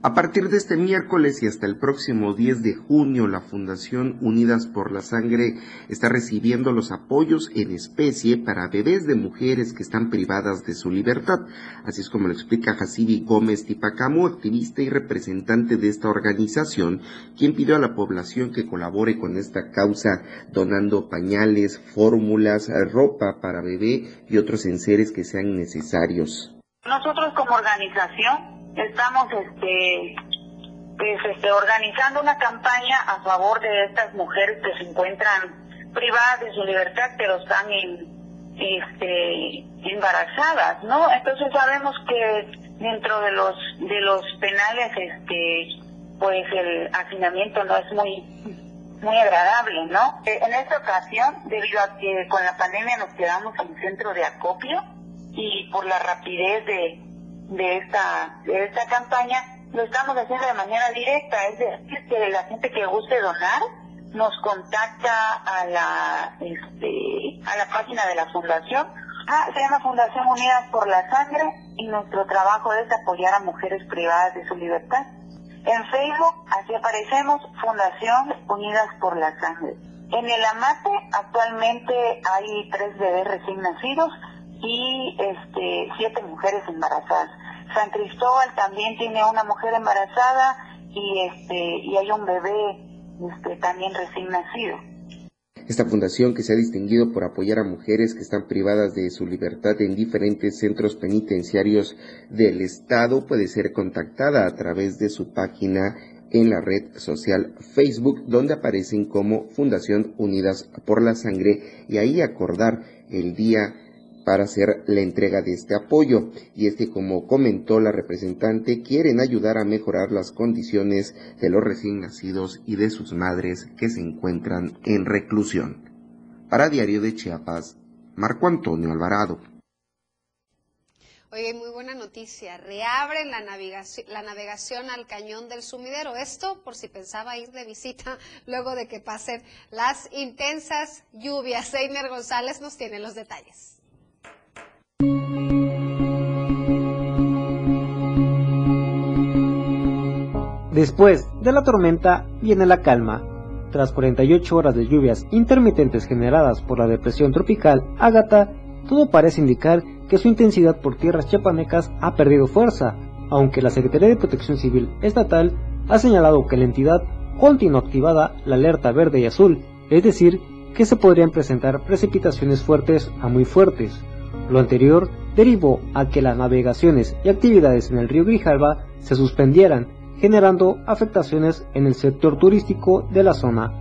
A partir de este miércoles y hasta el próximo 10 de junio, la Fundación Unidas por la Sangre está recibiendo los apoyos en especie para bebés de mujeres que están privadas de su libertad. Así es como lo explica Hasibi Gómez Tipacamo, activista y representante de esta organización, quien pidió a la población que colabore con esta causa donando pañales, fórmulas, ropa para bebé y otros enseres que sean necesarios. Nosotros como organización estamos este pues este organizando una campaña a favor de estas mujeres que se encuentran privadas de su libertad pero están en este embarazadas no entonces sabemos que dentro de los de los penales este pues el hacinamiento no es muy muy agradable no eh, en esta ocasión debido a que con la pandemia nos quedamos en un centro de acopio y por la rapidez de de esta, de esta campaña lo estamos haciendo de manera directa, es decir, que la gente que guste donar nos contacta a la, este, a la página de la fundación. Ah, se llama Fundación Unidas por la Sangre y nuestro trabajo es apoyar a mujeres privadas de su libertad. En Facebook, así aparecemos, Fundación Unidas por la Sangre. En el Amate actualmente hay tres bebés recién nacidos y este, siete mujeres embarazadas. San Cristóbal también tiene una mujer embarazada y, este, y hay un bebé este, también recién nacido. Esta fundación que se ha distinguido por apoyar a mujeres que están privadas de su libertad en diferentes centros penitenciarios del Estado puede ser contactada a través de su página en la red social Facebook, donde aparecen como Fundación Unidas por la Sangre y ahí acordar el día para hacer la entrega de este apoyo. Y es que, como comentó la representante, quieren ayudar a mejorar las condiciones de los recién nacidos y de sus madres que se encuentran en reclusión. Para Diario de Chiapas, Marco Antonio Alvarado. Oye, muy buena noticia. Reabren la navegación, la navegación al cañón del sumidero. Esto por si pensaba ir de visita <laughs> luego de que pasen las intensas lluvias. Seiner González nos tiene los detalles. Después de la tormenta viene la calma. Tras 48 horas de lluvias intermitentes generadas por la depresión tropical Ágata, todo parece indicar que su intensidad por tierras chiapanecas ha perdido fuerza, aunque la Secretaría de Protección Civil Estatal ha señalado que la entidad continúa activada la alerta verde y azul, es decir, que se podrían presentar precipitaciones fuertes a muy fuertes. Lo anterior derivó a que las navegaciones y actividades en el río Grijalva se suspendieran generando afectaciones en el sector turístico de la zona.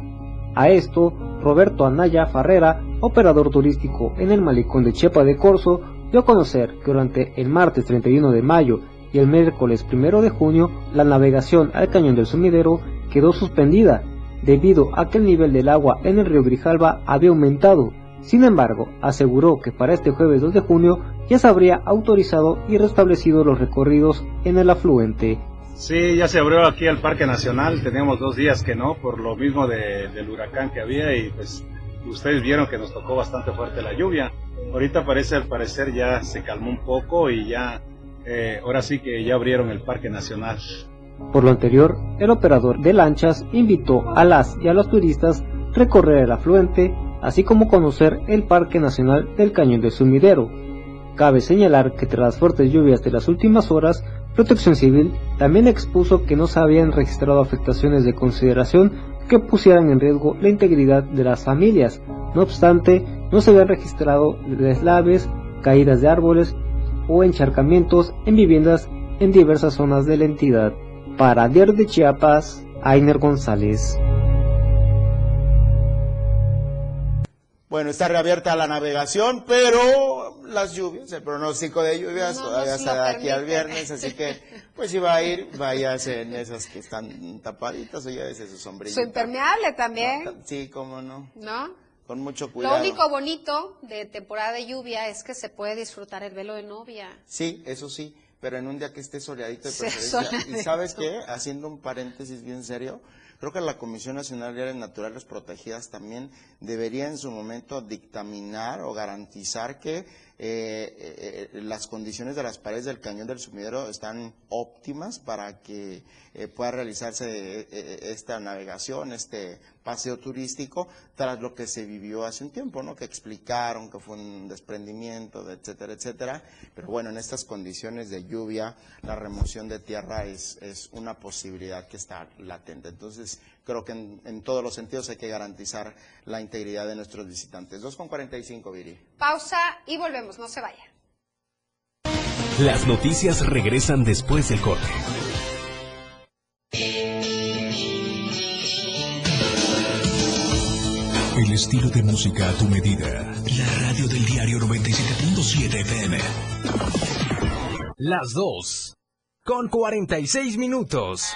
A esto, Roberto Anaya Farrera, operador turístico en el malecón de Chepa de Corzo, dio a conocer que durante el martes 31 de mayo y el miércoles 1 de junio la navegación al cañón del sumidero quedó suspendida debido a que el nivel del agua en el río Grijalva había aumentado. Sin embargo, aseguró que para este jueves 2 de junio ya se habría autorizado y restablecido los recorridos en el afluente. Sí, ya se abrió aquí el Parque Nacional, teníamos dos días que no, por lo mismo del huracán que había y pues ustedes vieron que nos tocó bastante fuerte la lluvia. Ahorita parece, al parecer ya se calmó un poco y ya, eh, ahora sí que ya abrieron el Parque Nacional. Por lo anterior, el operador de lanchas invitó a las y a los turistas recorrer el afluente así como conocer el Parque Nacional del Cañón del Sumidero. Cabe señalar que tras las fuertes lluvias de las últimas horas, Protección Civil también expuso que no se habían registrado afectaciones de consideración que pusieran en riesgo la integridad de las familias. No obstante, no se habían registrado deslaves, caídas de árboles o encharcamientos en viviendas en diversas zonas de la entidad. Para Diario de Chiapas, Ainer González. Bueno, está reabierta la navegación, pero las lluvias, el pronóstico de lluvias No todavía está de aquí al viernes, así que pues si va a ir, váyase en esas que están tapaditas o llévese su sombrilla. Su impermeable también, Sí, cómo no, ¿no? con mucho cuidado. Lo único bonito de temporada de lluvia es que se puede disfrutar el velo de novia. Sí, eso sí, pero en un día que esté soleadito de Sí, preferencia. <laughs> soleadito. Y sabes qué, haciendo un paréntesis bien serio, creo que la Comisión Nacional de Áreas Naturales Protegidas también debería en su momento dictaminar o garantizar que eh, eh, eh, las condiciones de las paredes del cañón del sumidero están óptimas para que pueda realizarse esta navegación, este paseo turístico, tras lo que se vivió hace un tiempo, ¿no? Que explicaron que fue un desprendimiento, de etcétera, etcétera. Pero bueno, en estas condiciones de lluvia, la remoción de tierra es, es una posibilidad que está latente. Entonces, creo que en, en todos los sentidos hay que garantizar la integridad de nuestros visitantes. 2.45, Viri. Pausa y volvemos, no se vaya. Las noticias regresan después del corte. El estilo de música a tu medida. La radio del diario 97.7 FM. Las 2. Con 46 minutos.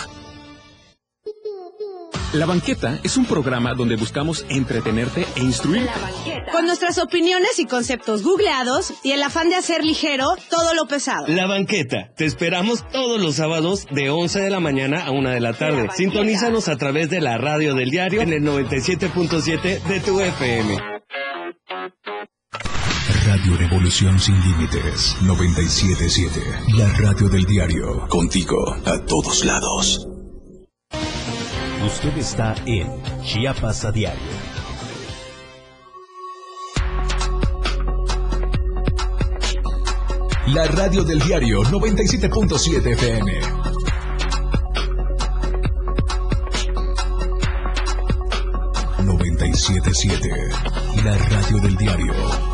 La Banqueta es un programa donde buscamos entretenerte e instruir. Con nuestras opiniones y conceptos googleados y el afán de hacer ligero todo lo pesado. La banqueta. Te esperamos todos los sábados de 11 de la mañana a 1 de la tarde. Sintonízanos a través de la radio del diario en el 97.7 de tu FM. Radio Revolución sin límites 977. La radio del diario. Contigo, a todos lados. Usted está en Chiapas a diario. La radio del diario 97.7 FM. ...97.7... La radio del diario...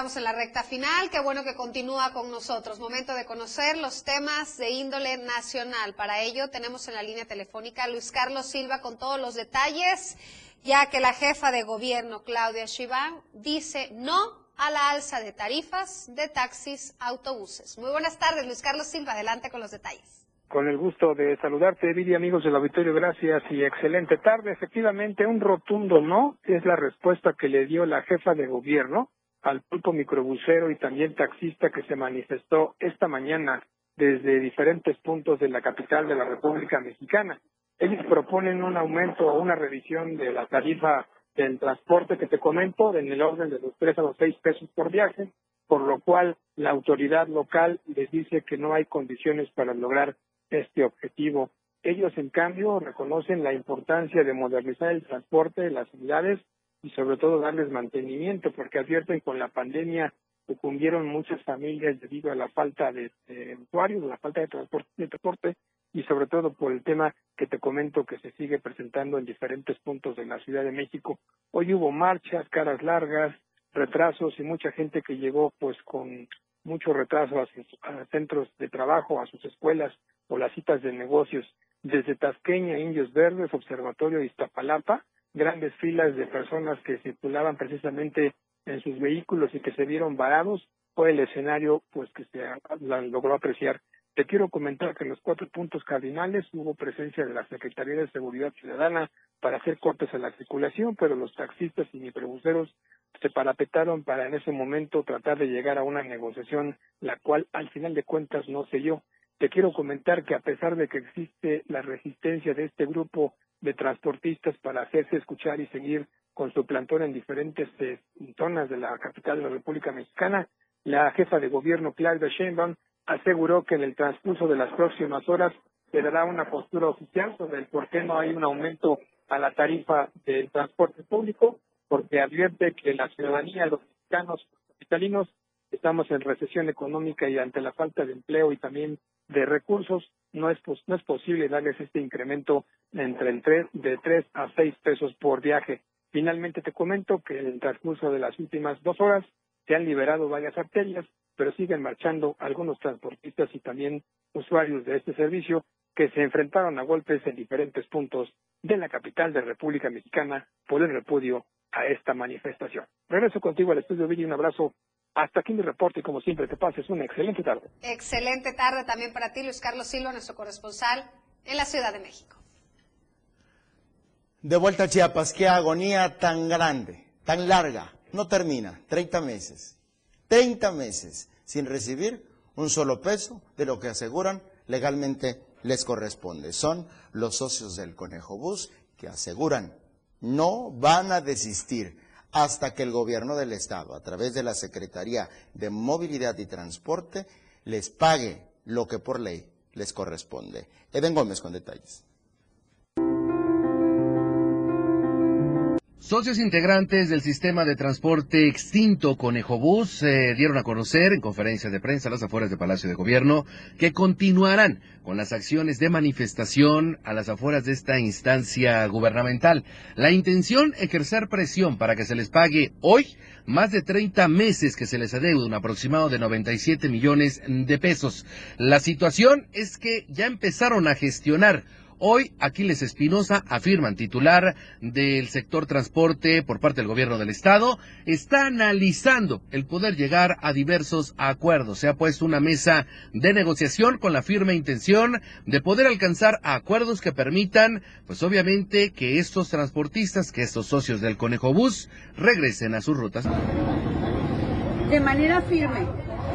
Estamos en la recta final, qué bueno que continúa con nosotros. Momento de conocer los temas de índole nacional. Para ello tenemos en la línea telefónica a Luis Carlos Silva con todos los detalles, ya que la jefa de gobierno, Claudia Sheinbaum, dice no a la alza de tarifas de taxis, autobuses. Muy buenas tardes, Luis Carlos Silva, adelante con los detalles. Con el gusto de saludarte, Viri, amigos del auditorio, gracias y excelente tarde. Efectivamente, un rotundo no es la respuesta que le dio la jefa de gobierno al pulpo microbusero y también taxista que se manifestó esta mañana desde diferentes puntos de la capital de la República Mexicana. Ellos proponen un aumento o una revisión de la tarifa del transporte que te comento en el orden de los tres a los seis pesos por viaje, por lo cual la autoridad local les dice que no hay condiciones para lograr este objetivo. Ellos, en cambio, reconocen la importancia de modernizar el transporte de las ciudades y sobre todo darles mantenimiento, porque advierten con la pandemia sucumbieron muchas familias debido a la falta de, de usuarios, la falta de transporte, de transporte y sobre todo por el tema que te comento que se sigue presentando en diferentes puntos de la Ciudad de México. Hoy hubo marchas, caras largas, retrasos y mucha gente que llegó pues con mucho retraso a sus a centros de trabajo, a sus escuelas o las citas de negocios. Desde Tasqueña, Indios Verdes, Observatorio Iztapalapa, grandes filas de personas que circulaban precisamente en sus vehículos y que se vieron varados fue el escenario pues que se logró apreciar. Te quiero comentar que en los cuatro puntos cardinales hubo presencia de la Secretaría de Seguridad Ciudadana para hacer cortes a la circulación, pero los taxistas y microbuseros se parapetaron para en ese momento tratar de llegar a una negociación, la cual al final de cuentas no se dio. Te quiero comentar que a pesar de que existe la resistencia de este grupo de transportistas para hacerse escuchar y seguir con su plantón en diferentes eh, zonas de la capital de la República Mexicana, la jefa de gobierno Claudia Sheinbaum aseguró que en el transcurso de las próximas horas se dará una postura oficial sobre el por qué no hay un aumento a la tarifa del transporte público, porque advierte que la ciudadanía, los mexicanos, los capitalinos, estamos en recesión económica y ante la falta de empleo y también de recursos, no es, no es posible darles este incremento entre el 3, de 3 a 6 pesos por viaje. Finalmente te comento que en el transcurso de las últimas dos horas se han liberado varias arterias, pero siguen marchando algunos transportistas y también usuarios de este servicio que se enfrentaron a golpes en diferentes puntos de la capital de República Mexicana por el repudio a esta manifestación. Regreso contigo al estudio Villa y un abrazo. Hasta aquí mi reporte y como siempre te pases una excelente tarde. Excelente tarde también para ti, Luis Carlos Silva, nuestro corresponsal en la Ciudad de México. De vuelta a Chiapas, qué agonía tan grande, tan larga, no termina, 30 meses, 30 meses sin recibir un solo peso de lo que aseguran legalmente les corresponde. Son los socios del Conejo Bus que aseguran no van a desistir hasta que el gobierno del Estado, a través de la Secretaría de Movilidad y Transporte, les pague lo que por ley les corresponde. Eden Gómez con detalles. Socios integrantes del sistema de transporte extinto Conejobús se dieron a conocer en conferencia de prensa a las afueras de Palacio de Gobierno que continuarán con las acciones de manifestación a las afueras de esta instancia gubernamental. La intención, ejercer presión para que se les pague hoy más de 30 meses que se les adeuda, un aproximado de 97 millones de pesos. La situación es que ya empezaron a gestionar Hoy, Aquiles Espinosa, afirman titular del sector transporte por parte del gobierno del estado, está analizando el poder llegar a diversos acuerdos. Se ha puesto una mesa de negociación con la firme intención de poder alcanzar acuerdos que permitan, pues obviamente, que estos transportistas, que estos socios del Conejo Bus, regresen a sus rutas. De manera firme,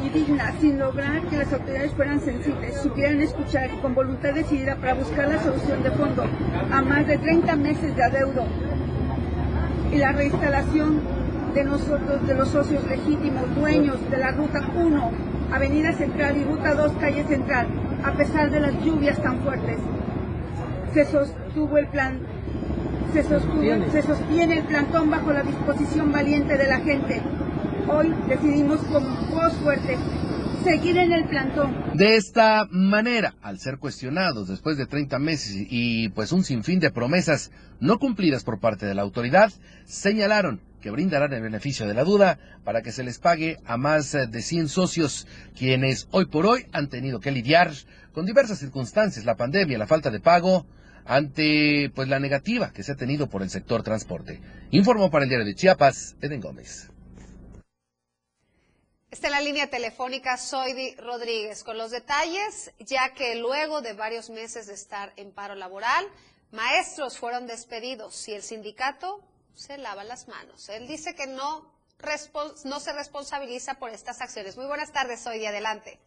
y digna, sin lograr que las autoridades fueran sensibles, supieran escuchar y con voluntad decidida para buscar la solución de fondo a más de 30 meses de adeudo y la reinstalación de nosotros, de los socios legítimos, dueños de la Ruta 1, Avenida Central y Ruta 2, Calle Central, a pesar de las lluvias tan fuertes. Se sostuvo el plan, se, se sostiene el plantón bajo la disposición valiente de la gente, hoy decidimos con voz fuerte seguir en el plantón. De esta manera, al ser cuestionados después de 30 meses y pues un sinfín de promesas no cumplidas por parte de la autoridad, señalaron que brindarán el beneficio de la duda para que se les pague a más de 100 socios, quienes hoy por hoy han tenido que lidiar con diversas circunstancias, la pandemia, la falta de pago, ante pues la negativa que se ha tenido por el sector transporte. Informó para el diario de Chiapas, Eden Gómez. Está en la línea telefónica Soidi Rodríguez con los detalles, ya que luego de varios meses de estar en paro laboral, maestros fueron despedidos y el sindicato se lava las manos. Él dice que no, no se responsabiliza por estas acciones. Muy buenas tardes, Soidi, adelante.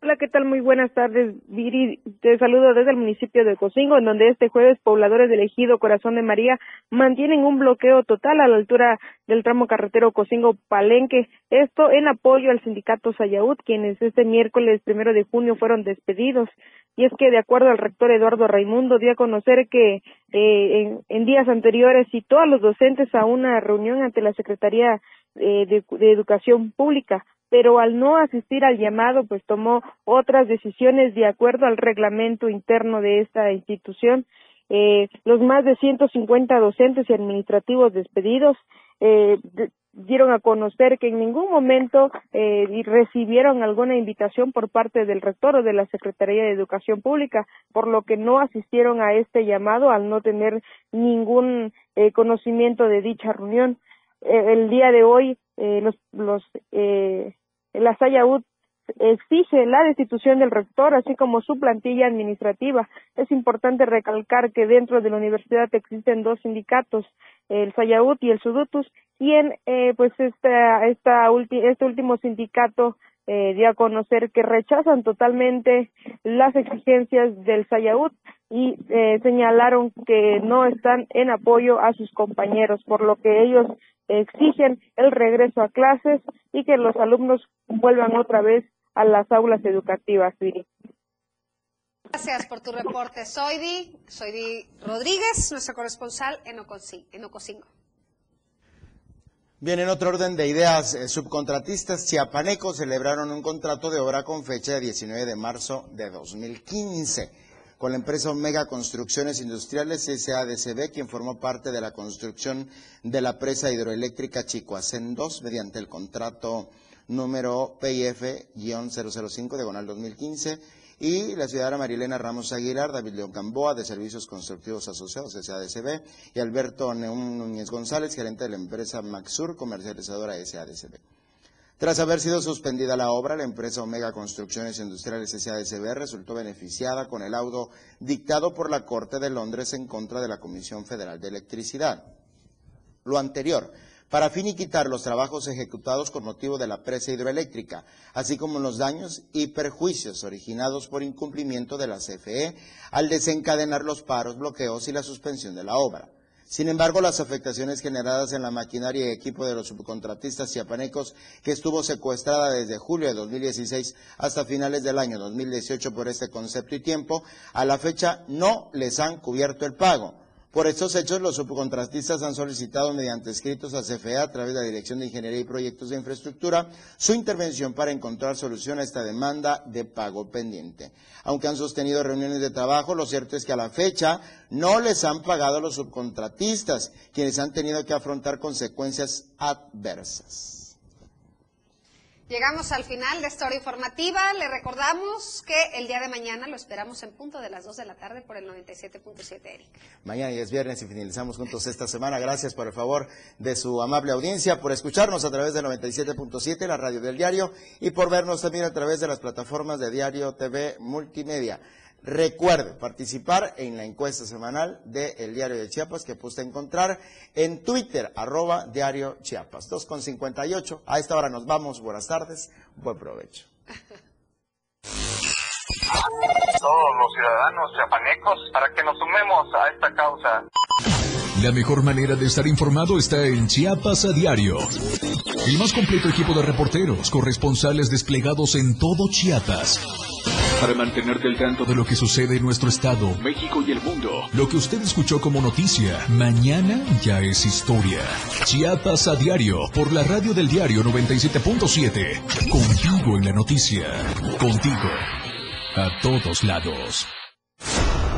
Hola, ¿qué tal? Muy buenas tardes, Viri. Te saludo desde el municipio de Cocingo, en donde este jueves pobladores del ejido Corazón de María mantienen un bloqueo total a la altura del tramo carretero Cocingo-Palenque. Esto en apoyo al sindicato Sayaud, quienes este miércoles primero de junio fueron despedidos. Y es que, de acuerdo al rector Eduardo Raimundo, dio a conocer que eh, en, días anteriores citó a los docentes a una reunión ante la Secretaría eh, de Educación Pública pero al no asistir al llamado, pues tomó otras decisiones de acuerdo al reglamento interno de esta institución. Eh, los más de 150 docentes y administrativos despedidos eh, dieron a conocer que en ningún momento eh, recibieron alguna invitación por parte del rector o de la Secretaría de Educación Pública, por lo que no asistieron a este llamado al no tener ningún eh, conocimiento de dicha reunión. Eh, el día de hoy eh, los, los eh, la SAYAUD exige la destitución del rector, así como su plantilla administrativa. Es importante recalcar que dentro de la universidad existen dos sindicatos, el SAYAUD y el SUDUTUS, y en eh, pues esta, esta este último sindicato eh, dio a conocer que rechazan totalmente las exigencias del SAYAUD y eh, señalaron que no están en apoyo a sus compañeros, por lo que ellos exigen el regreso a clases y que los alumnos vuelvan otra vez a las aulas educativas, Gracias por tu reporte, Soidi. Soidi Rodríguez, nuestro corresponsal en, Ocosingo. Bien, en otro orden de ideas, eh, subcontratistas chiapanecos celebraron un contrato de obra con fecha de 19 de marzo de 2015 con la empresa Omega Construcciones Industriales SADCB, quien formó parte de la construcción de la presa hidroeléctrica Chicoacén 2 mediante el contrato número PIF-005 diagonal 2015 y la ciudadana Marilena Ramos Aguilar, David León Camboa, de Servicios Constructivos Asociados, SADCB, y Alberto Neún Núñez González, gerente de la empresa Maxur, comercializadora SADCB. Tras haber sido suspendida la obra, la empresa Omega Construcciones Industriales SADCB resultó beneficiada con el laudo dictado por la Corte de Londres en contra de la Comisión Federal de Electricidad. Lo anterior, para finiquitar los trabajos ejecutados con motivo de la presa hidroeléctrica, así como los daños y perjuicios originados por incumplimiento de la CFE al desencadenar los paros, bloqueos y la suspensión de la obra. Sin embargo, las afectaciones generadas en la maquinaria y equipo de los subcontratistas chiapanecos, que estuvo secuestrada desde julio de 2016 hasta finales del año 2018 por este concepto y tiempo, a la fecha no les han cubierto el pago. Por estos hechos, los subcontratistas han solicitado mediante escritos a CFE a través de la Dirección de Ingeniería y Proyectos de Infraestructura su intervención para encontrar solución a esta demanda de pago pendiente. Aunque han sostenido reuniones de trabajo, lo cierto es que a la fecha no les han pagado a los subcontratistas, quienes han tenido que afrontar consecuencias adversas. Llegamos al final de esta hora informativa. Le recordamos que el día de mañana lo esperamos en punto de las 2 de la tarde por el 97.7, Eric. Mañana es viernes y finalizamos juntos esta semana. Gracias por el favor de su amable audiencia, por escucharnos a través del 97.7, la radio del diario, y por vernos también a través de las plataformas de Diario TV Multimedia. Recuerde participar en la encuesta semanal de El Diario de Chiapas que puede encontrar en Twitter, arroba Diario Chiapas. 2.58. A esta hora nos vamos. Buenas tardes. Buen provecho. Todos los ciudadanos chiapanecos para que nos sumemos a esta causa. La mejor manera de estar informado está en Chiapas a diario. El más completo equipo de reporteros, corresponsales desplegados en todo Chiapas para mantenerte al tanto de lo que sucede en nuestro estado, México y el mundo. Lo que usted escuchó como noticia, mañana ya es historia. Chiapas a diario, por la radio del diario 97.7. Contigo en la noticia. Contigo. A todos lados.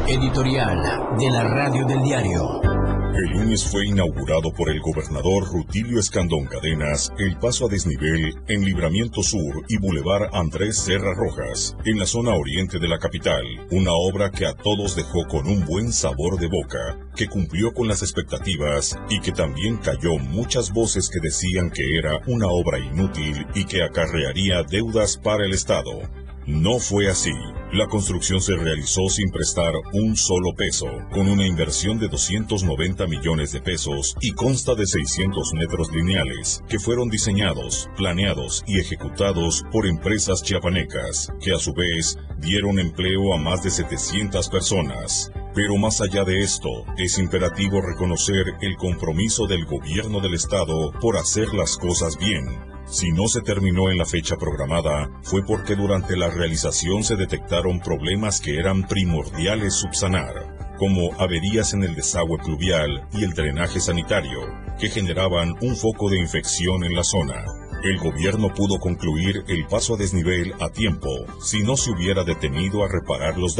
Editorial de la radio del diario. El lunes fue inaugurado por el gobernador Rutilio Escandón Cadenas el paso a desnivel en Libramiento Sur y Boulevard Andrés Serra Rojas, en la zona oriente de la capital. Una obra que a todos dejó con un buen sabor de boca, que cumplió con las expectativas y que también cayó muchas voces que decían que era una obra inútil y que acarrearía deudas para el Estado. No fue así. La construcción se realizó sin prestar un solo peso, con una inversión de 290 millones de pesos y consta de 600 metros lineales, que fueron diseñados, planeados y ejecutados por empresas chiapanecas, que a su vez dieron empleo a más de 700 personas. Pero más allá de esto, es imperativo reconocer el compromiso del gobierno del Estado por hacer las cosas bien, si no se terminó en la fecha programada, fue porque durante la realización se detectaron problemas que eran primordiales subsanar, como averías en el desagüe pluvial y el drenaje sanitario, que generaban un foco de infección en la zona. El gobierno pudo concluir el paso a desnivel a tiempo si no se hubiera detenido a reparar los daños.